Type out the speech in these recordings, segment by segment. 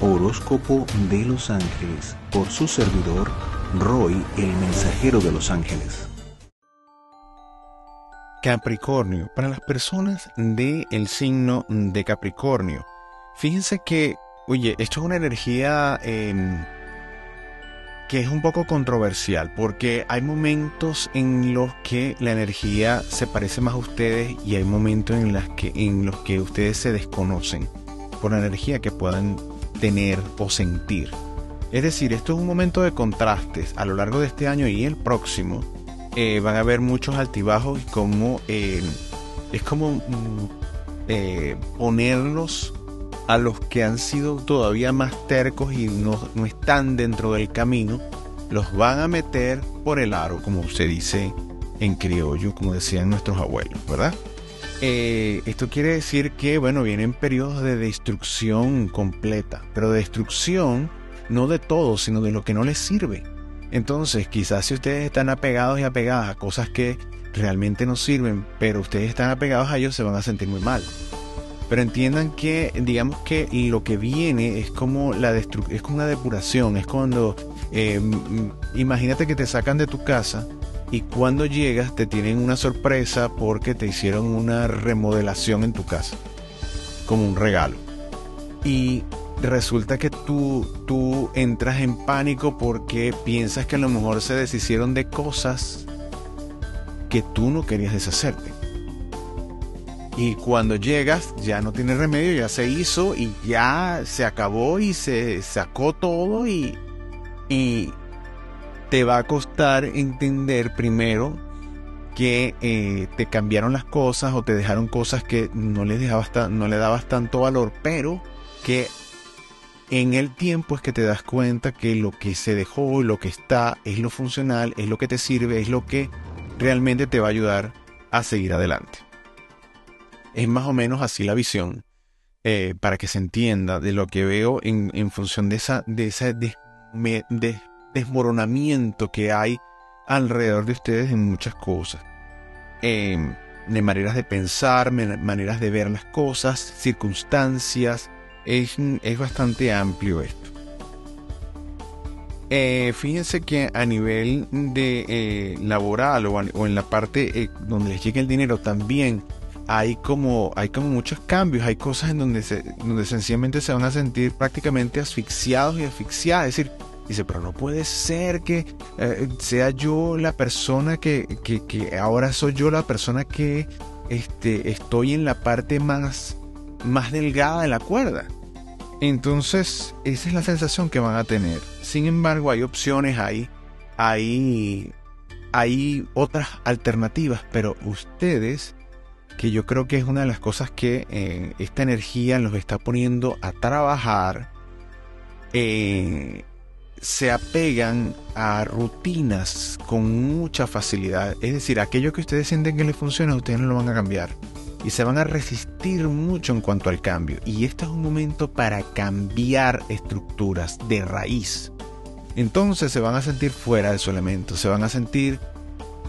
Horóscopo de los Ángeles por su servidor Roy, el mensajero de los ángeles. Capricornio, para las personas del el signo de Capricornio, fíjense que, oye, esto es una energía em, que es un poco controversial, porque hay momentos en los que la energía se parece más a ustedes y hay momentos en, las que, en los que ustedes se desconocen por la energía que puedan tener o sentir. Es decir, esto es un momento de contrastes. A lo largo de este año y el próximo eh, van a haber muchos altibajos como eh, es como mm, eh, ponerlos a los que han sido todavía más tercos y no, no están dentro del camino, los van a meter por el aro, como se dice en criollo, como decían nuestros abuelos, ¿verdad? Eh, esto quiere decir que, bueno, vienen periodos de destrucción completa, pero destrucción no de todo, sino de lo que no les sirve. Entonces, quizás si ustedes están apegados y apegadas a cosas que realmente no sirven, pero ustedes están apegados a ellos, se van a sentir muy mal. Pero entiendan que, digamos que lo que viene es como la es como una depuración. Es cuando, eh, imagínate que te sacan de tu casa y cuando llegas te tienen una sorpresa porque te hicieron una remodelación en tu casa, como un regalo. Y resulta que tú, tú entras en pánico porque piensas que a lo mejor se deshicieron de cosas que tú no querías deshacerte. Y cuando llegas ya no tiene remedio, ya se hizo y ya se acabó y se sacó todo y, y te va a costar entender primero que eh, te cambiaron las cosas o te dejaron cosas que no le, dejabas no le dabas tanto valor, pero que en el tiempo es que te das cuenta que lo que se dejó, lo que está, es lo funcional, es lo que te sirve, es lo que realmente te va a ayudar a seguir adelante. Es más o menos así la visión, eh, para que se entienda de lo que veo en, función de esa, de esa desmoronamiento que hay alrededor de ustedes en muchas cosas. Em, de maneras de pensar, maneras de ver las cosas, circunstancias. Es, bastante amplio esto. Eh, fíjense que a nivel de eh, laboral o, en la parte eh, donde les llega el dinero también hay como, hay como muchos cambios, hay cosas en donde, se, donde sencillamente se van a sentir prácticamente asfixiados y asfixiadas. Es decir, Dice, pero no puede ser que eh, sea yo la persona que, que, ahora soy yo la persona que este, estoy en la parte más, más delgada de la cuerda. Entonces, esa es la sensación que van a tener. Sin embargo, hay opciones, hay, hay, hay otras alternativas, pero ustedes, que yo creo que es una de las cosas que eh, esta energía los está poniendo a trabajar, eh, se apegan a rutinas con mucha facilidad. Es decir, aquello que ustedes sienten que les funciona, ustedes no lo van a cambiar. Y se van a resistir mucho en cuanto al cambio. Y este es un momento para cambiar estructuras de raíz. Entonces se van a sentir fuera de su elemento. Se van a sentir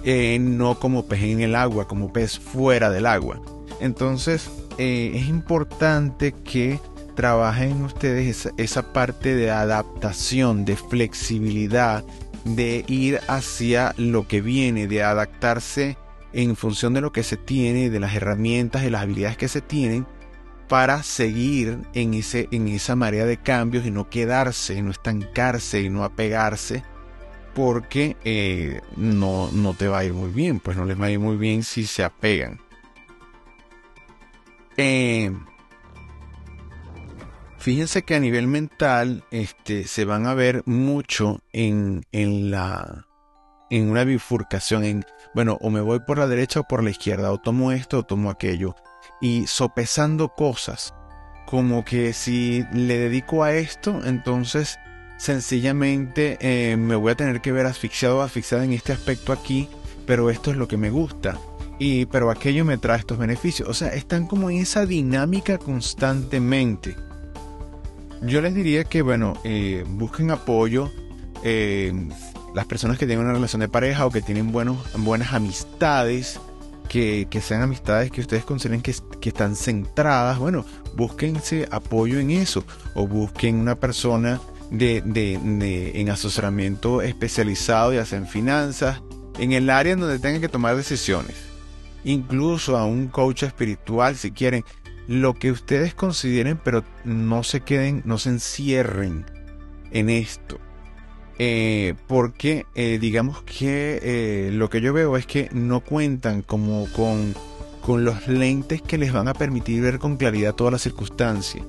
eh, no como pez en el agua, como pez fuera del agua. Entonces eh, es importante que trabajen ustedes esa, parte de adaptación, de flexibilidad, de ir hacia lo que viene, de adaptarse en función de lo que se tiene, de las herramientas y las habilidades que se tienen para seguir en, ese, en esa marea de cambios y no quedarse, no estancarse y no apegarse porque eh, no, no te va a ir muy bien, pues no les va a ir muy bien si se apegan. Eh, Fíjense que a nivel mental este, se van a ver mucho en, en, la, en una bifurcación, en, bueno, o me voy por la derecha o por la izquierda, o tomo esto o tomo aquello, y sopesando cosas, como que si le dedico a esto, entonces sencillamente eh, me voy a tener que ver asfixiado o asfixiada en este aspecto aquí, pero esto es lo que me gusta. Y, pero aquello me trae estos beneficios. O sea, están como en esa dinámica constantemente yo les diría que, bueno, eh, busquen apoyo. Eh, las personas que tienen una relación de pareja o que tienen buenos, buenas amistades, que, sean amistades que ustedes consideren que, que, están centradas, bueno, búsquense apoyo en eso o busquen una persona de, en asesoramiento especializado, ya sea en finanzas, en el área en donde tengan que tomar decisiones. Incluso a un coach espiritual si quieren. Lo que ustedes consideren, pero no se queden, no se encierren en esto. Eh, porque eh, digamos que eh, lo que yo veo es que no cuentan como con, con los lentes que les van a permitir ver con claridad todas las circunstancias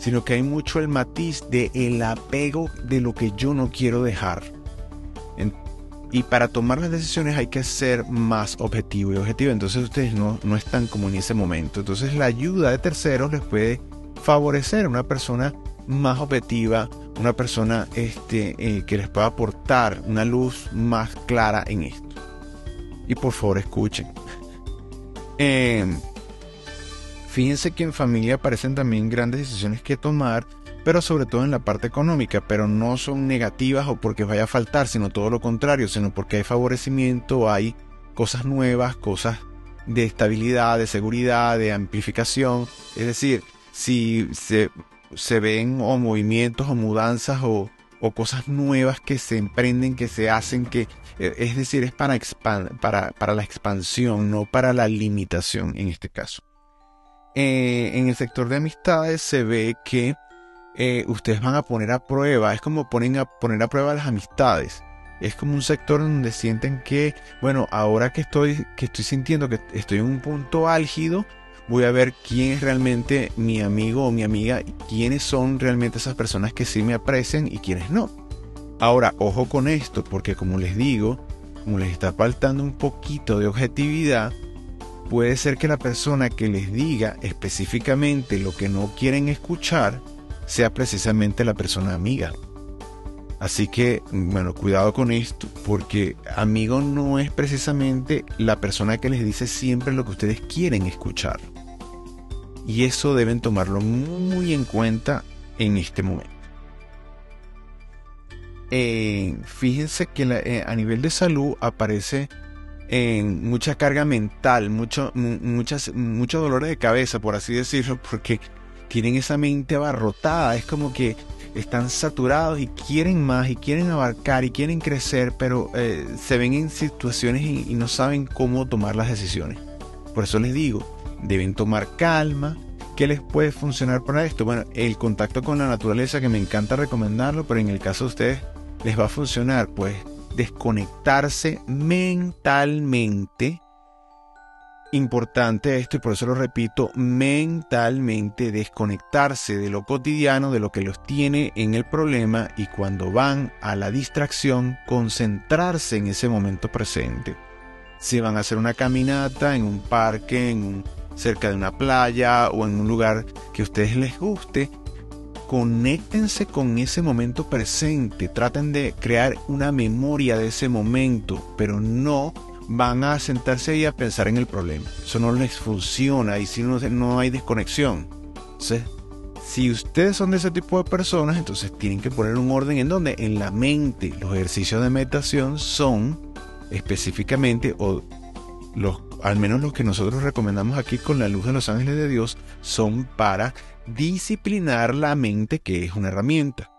sino que hay mucho el matiz de apego de lo que yo no quiero dejar. Y para tomar las decisiones hay que ser más objetivo y objetivo. Entonces ustedes no, no están como en ese momento. Entonces la ayuda de terceros les puede favorecer a una persona más objetiva, una persona este, eh, que les pueda aportar una luz más clara en esto. Y por favor escuchen. Eh, Fíjense que en familia aparecen también grandes decisiones que tomar, pero sobre todo en la parte económica, pero no son negativas o porque vaya a faltar, sino todo lo contrario, sino porque hay favorecimiento, hay cosas nuevas, cosas de estabilidad, de seguridad, de amplificación. Es decir, si se, se ven o movimientos o mudanzas o, o, cosas nuevas que se emprenden, que se hacen, que eh, es decir, es para, para, para la expansión, no para la limitación en este caso. Eh, en el sector de amistades se ve que eh, ustedes van a poner a prueba, es como ponen a poner a prueba las amistades. Es como un sector donde sienten que, bueno, ahora que estoy, que estoy sintiendo que estoy en un punto álgido, voy a ver quién es realmente mi amigo o mi amiga, quiénes son realmente esas personas que sí me aprecian y quiénes no. Ahora, ojo con esto, porque como les digo, como les está faltando un poquito de objetividad, puede ser que la persona que les diga específicamente lo que no quieren escuchar sea precisamente la persona amiga. Así que, bueno, cuidado con esto, porque amigo no es precisamente la persona que les dice siempre lo que ustedes quieren escuchar. Y eso deben tomarlo muy en cuenta en este momento. Eh, fíjense que eh, a nivel de salud aparece en mucha carga mental, mucho, muchas, mucho dolor de cabeza, por así decirlo, porque tienen esa mente abarrotada, es como que están saturados y quieren más y quieren abarcar y quieren crecer, pero eh, se ven en situaciones y, no saben cómo tomar las decisiones. Por eso les digo, deben tomar calma. ¿Qué les puede funcionar para esto? Bueno, el contacto con la naturaleza, que me encanta recomendarlo, pero en el caso de ustedes les va a funcionar, pues desconectarse mentalmente. Importante esto y por eso lo repito, mentalmente desconectarse de lo cotidiano, de lo que los tiene en el problema y cuando van a la distracción, concentrarse en ese momento presente. Si van a hacer una caminata en un parque, en cerca de una playa o en un lugar que a ustedes les guste, conéctense con ese momento presente, traten de crear una memoria de ese momento, pero no van a sentarse ahí a pensar en el problema. Eso no les funciona y si no, no hay desconexión. Si ustedes son de ese tipo de personas, entonces tienen que poner un orden en donde en la mente los ejercicios de meditación son específicamente o los al menos los que nosotros recomendamos aquí con la luz de los ángeles de Dios son para disciplinar la mente, que es una herramienta.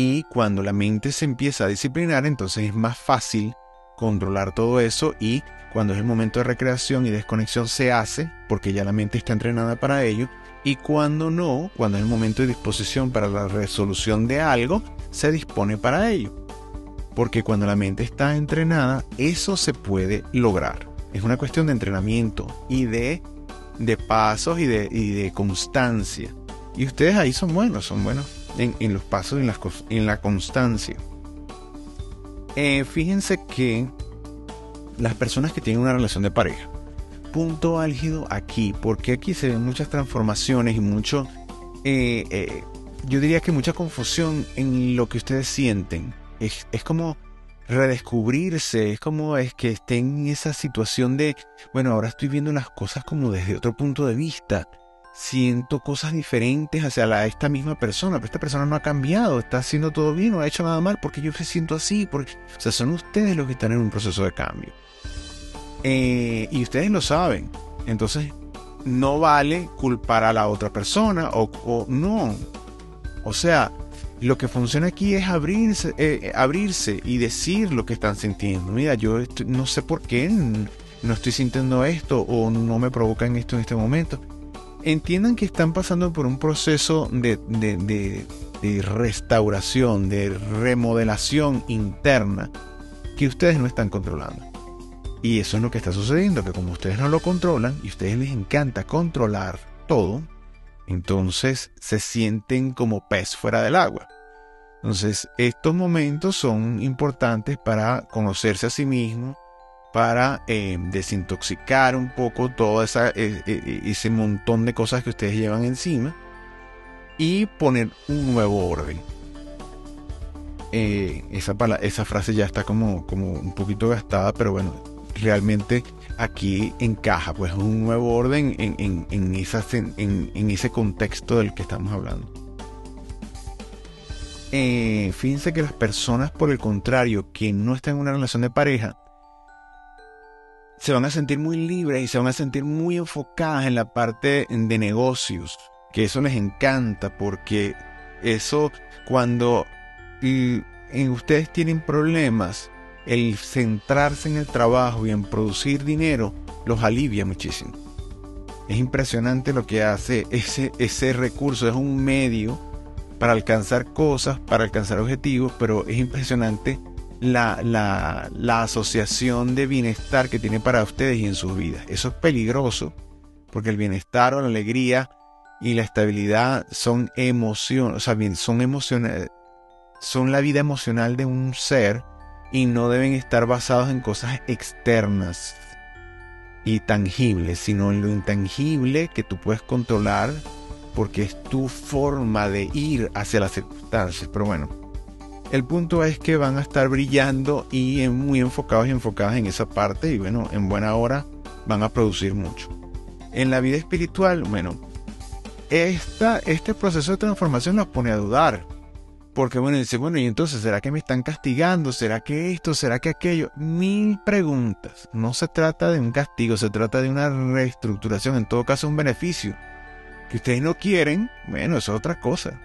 Y cuando la mente se empieza a disciplinar, entonces es más fácil controlar todo eso y cuando es el momento de recreación y desconexión se hace, porque ya la mente está entrenada para ello, y cuando no, cuando es el momento de disposición para la resolución de algo, se dispone para ello. Porque cuando la mente está entrenada, eso se puede lograr. Es una cuestión de entrenamiento y de de pasos y de, de constancia. Y ustedes ahí son buenos, son buenos en, los pasos en, en la constancia. Eh, fíjense que las personas que tienen una relación de pareja, punto álgido aquí, porque aquí se ven muchas transformaciones y mucho, eh, eh, yo diría que mucha confusión en lo que ustedes sienten. Es, es como redescubrirse, es como es que estén en esa situación de, bueno, ahora estoy viendo las cosas como desde otro punto de vista. Siento cosas diferentes hacia esta misma persona, pero esta persona no ha cambiado, está haciendo todo bien, no ha hecho nada mal, porque yo me siento así, porque, o sea, son ustedes los que están en un proceso de cambio. Eh, y ustedes lo saben, entonces no vale culpar a la otra persona o, no. O sea, lo que funciona aquí es abrirse, eh, abrirse y decir lo que están sintiendo. Mira, yo no sé por qué no estoy sintiendo esto o no me provocan esto en este momento. Entiendan que están pasando por un proceso de, restauración, de remodelación interna que ustedes no están controlando. Y eso es lo que está sucediendo, que como ustedes no lo controlan y a ustedes les encanta controlar todo, entonces se sienten como pez fuera del agua. Entonces, estos momentos son importantes para conocerse a sí mismo, para eh, desintoxicar un poco todo esa, e, e, e, ese montón de cosas que ustedes llevan encima y poner un nuevo orden. Eh, esa, esa frase ya está como, como un poquito gastada, pero bueno, realmente aquí encaja, pues un nuevo orden en, en, en, ese contexto del que estamos hablando. Eh, fíjense que las personas, por el contrario, que no están en una relación de pareja, se van a sentir muy libres y se van a sentir muy enfocadas en la parte de negocios, que eso les encanta porque eso cuando ustedes tienen problemas, el centrarse en el trabajo y en producir dinero los alivia muchísimo. Es impresionante lo que hace ese, ese recurso, es un medio para alcanzar cosas, para alcanzar objetivos, pero es impresionante la, la, asociación de bienestar que tiene para ustedes y en sus vidas. Eso es peligroso, porque el bienestar o la alegría y la estabilidad son emociones, o sea, bien, son emociones, son la vida emocional de un ser y no deben estar basados en cosas externas y tangibles, sino en lo intangible que tú puedes controlar porque es tu forma de ir hacia las circunstancias. Pero bueno, el punto es que van a estar brillando y muy enfocados y enfocadas en esa parte y bueno, en buena hora van a producir mucho. En la vida espiritual, bueno, esta, este proceso de transformación nos pone a dudar porque bueno, dice, bueno, y entonces, ¿será que me están castigando? ¿Será que esto? ¿Será que aquello? Mil preguntas. No se trata de un castigo, se trata de una reestructuración, en todo caso un beneficio. Que ustedes no quieren, bueno, eso es otra cosa.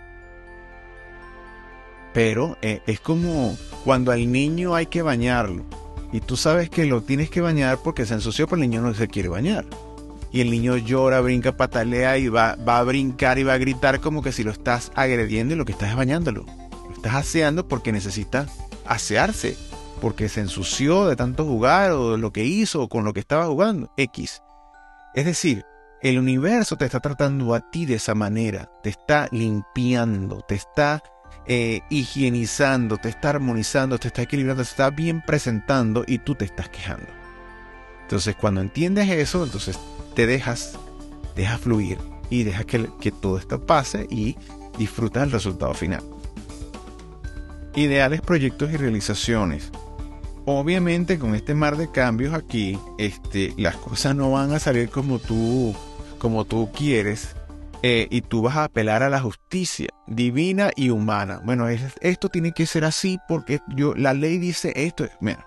Pero eh, es como cuando al niño hay que bañarlo. Y tú sabes que lo tienes que bañar porque se ensució, pero el niño no se quiere bañar. Y el niño llora, brinca, patalea y va, va a brincar y va a gritar como que si lo estás agrediendo y lo que estás es bañándolo estás aseando porque necesita asearse, porque se ensució de tanto jugar o de lo que hizo o con lo que estaba jugando, X. Es decir, el universo te está tratando a ti de esa manera, te está limpiando, te está eh, higienizando, te está armonizando, te está equilibrando, te está bien presentando y tú te estás quejando. Entonces cuando entiendes eso, entonces te dejas, dejas fluir y dejas que, que todo esto pase y disfrutas el resultado final ideales proyectos y realizaciones. Obviamente con este mar de cambios aquí, este, las cosas no van a salir como tú, como tú quieres eh, y tú vas a apelar a la justicia divina y humana. Bueno, esto tiene que ser así porque yo, la ley dice esto. Mira,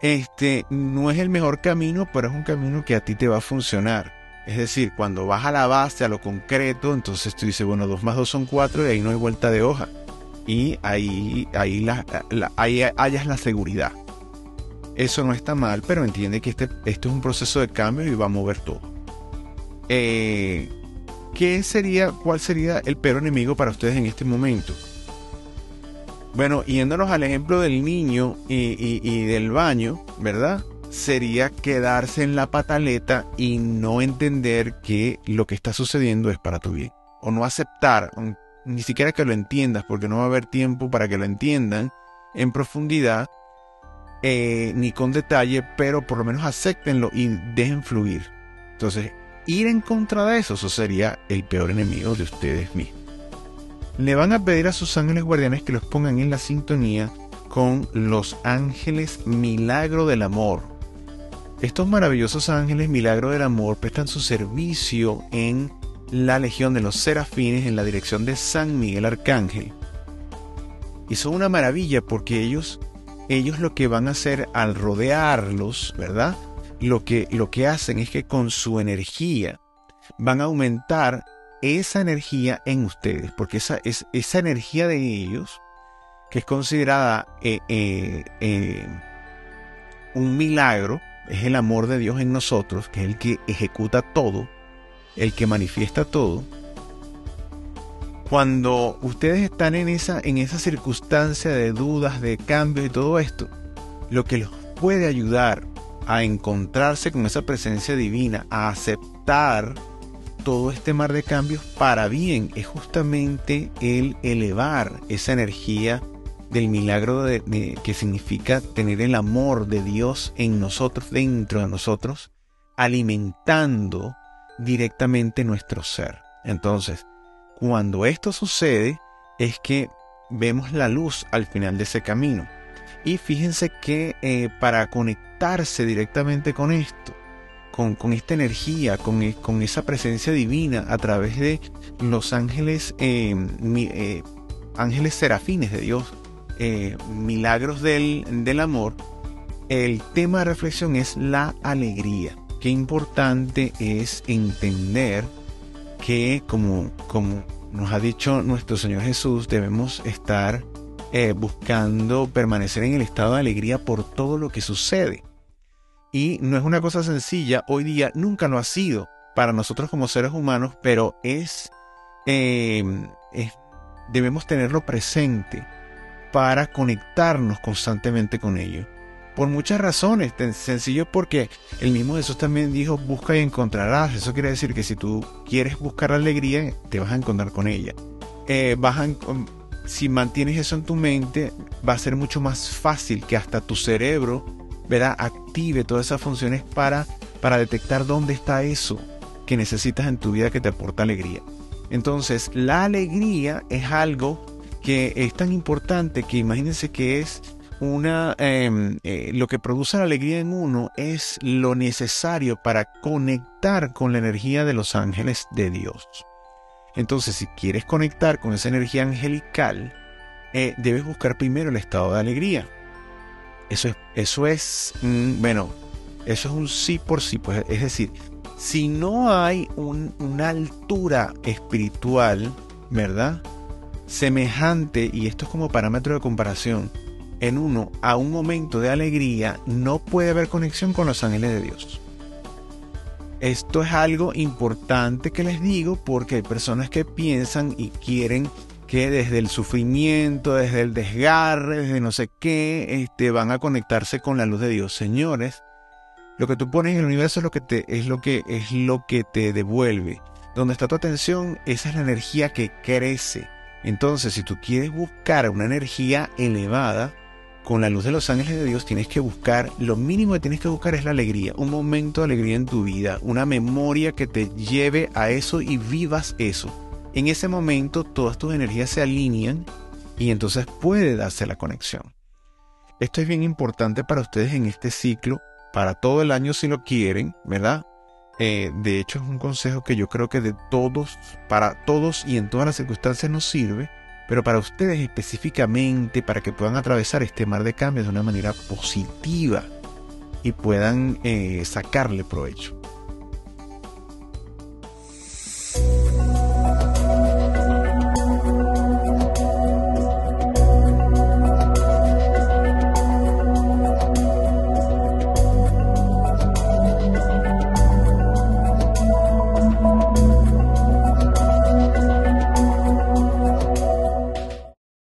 este no es el mejor camino, pero es un camino que a ti te va a funcionar. Es decir, cuando vas a la base, a lo concreto, entonces tú dices, bueno, 2 más 2 son 4 y ahí no hay vuelta de hoja y ahí, ahí, la, hayas la seguridad. Eso no está mal, pero entiende que este, esto es un proceso de cambio y va a mover todo. Eh, ¿qué sería, ¿Cuál sería el peor enemigo para ustedes en este momento? Bueno, yéndonos al ejemplo del niño y, del baño, ¿verdad? Sería quedarse en la pataleta y no entender que lo que está sucediendo es para tu bien. O no aceptar, ni siquiera que lo entiendas, porque no va a haber tiempo para que lo entiendan en profundidad, eh, ni con detalle, pero por lo menos acéptenlo y dejen fluir. Entonces, ir en contra de eso, eso sería el peor enemigo de ustedes mismos. Le van a pedir a sus ángeles guardianes que los pongan en la sintonía con los ángeles milagro del amor. estos maravillosos ángeles milagro del amor prestan su servicio en la legión de los serafines en la dirección de San Miguel Arcángel. Y son una maravilla porque ellos, ellos lo que van a hacer al rodearlos, ¿verdad? Lo que, lo que hacen es que con su energía van a aumentar esa energía en ustedes, porque esa, es, esa energía de ellos, que es considerada eh, eh, eh, un milagro, es el amor de Dios en nosotros, que es el que ejecuta todo, el que manifiesta todo. Cuando ustedes están en esa, en esa circunstancia de dudas, de cambios y todo esto, lo que los puede ayudar a encontrarse con esa presencia divina, a aceptar todo este mar de cambios para bien, es justamente el elevar esa energía del milagro de, que significa tener el amor de Dios en nosotros, dentro de nosotros, alimentando directamente nuestro ser. Entonces, cuando esto sucede, es que vemos la luz al final de ese camino. Y fíjense que eh, para conectarse directamente con esto, con, con esta energía, con, e, con, esa presencia divina a través de los ángeles, eh, eh, ángeles serafines de Dios, milagros del, del amor, el tema de reflexión es la alegría. Qué importante es entender que, como, como nos ha dicho nuestro Señor Jesús, debemos estar eh, buscando permanecer en el estado de alegría por todo lo que sucede. Y no es una cosa sencilla, hoy día nunca lo ha sido para nosotros como seres humanos, pero es, eh, es debemos tenerlo presente para conectarnos constantemente con ello. Por muchas razones, sencillo porque el mismo Jesús también dijo, busca y encontrarás. Eso quiere decir que si tú quieres buscar alegría, te vas a encontrar con ella. Eh, si mantienes eso en tu mente, va a ser mucho más fácil que hasta tu cerebro ¿verdad? active todas esas funciones para, para detectar dónde está eso que necesitas en tu vida que te aporta alegría. Entonces, la alegría es algo que es tan importante que imagínense que es una em, eh, lo que produce la alegría en uno es lo necesario para conectar con la energía de los ángeles de Dios. Entonces, si quieres conectar con esa energía angelical, eh, debes buscar primero el estado de alegría. Eso es, eso es, mm, bueno, eso es un sí por sí. Pues, es decir, si no hay una altura espiritual, ¿verdad? semejante, y esto es como parámetro de comparación, en uno a un momento de alegría, no puede haber conexión con los ángeles de Dios. Esto es algo importante que les digo porque hay personas que piensan y quieren que desde el sufrimiento, desde el desgarre, desde no sé qué, este, van a conectarse con la luz de Dios. Señores, lo que tú pones en el universo es lo que te, es lo que, es lo que te devuelve. Donde está tu atención, esa es la energía que crece entonces, si tú quieres buscar una energía elevada, con la luz de los ángeles de Dios tienes que buscar, lo mínimo que tienes que buscar es la alegría, un momento de alegría en tu vida, una memoria que te lleve a eso y vivas eso. En ese momento todas tus energías se alinean y entonces puede darse la conexión. Esto es bien importante para ustedes en este ciclo, para todo el año si lo quieren, ¿verdad? Eh, de hecho, es un consejo que yo creo que de todos, para todos y en todas las circunstancias nos sirve, pero para ustedes específicamente, para que puedan atravesar este mar de cambios de una manera positiva y puedan eh, sacarle provecho.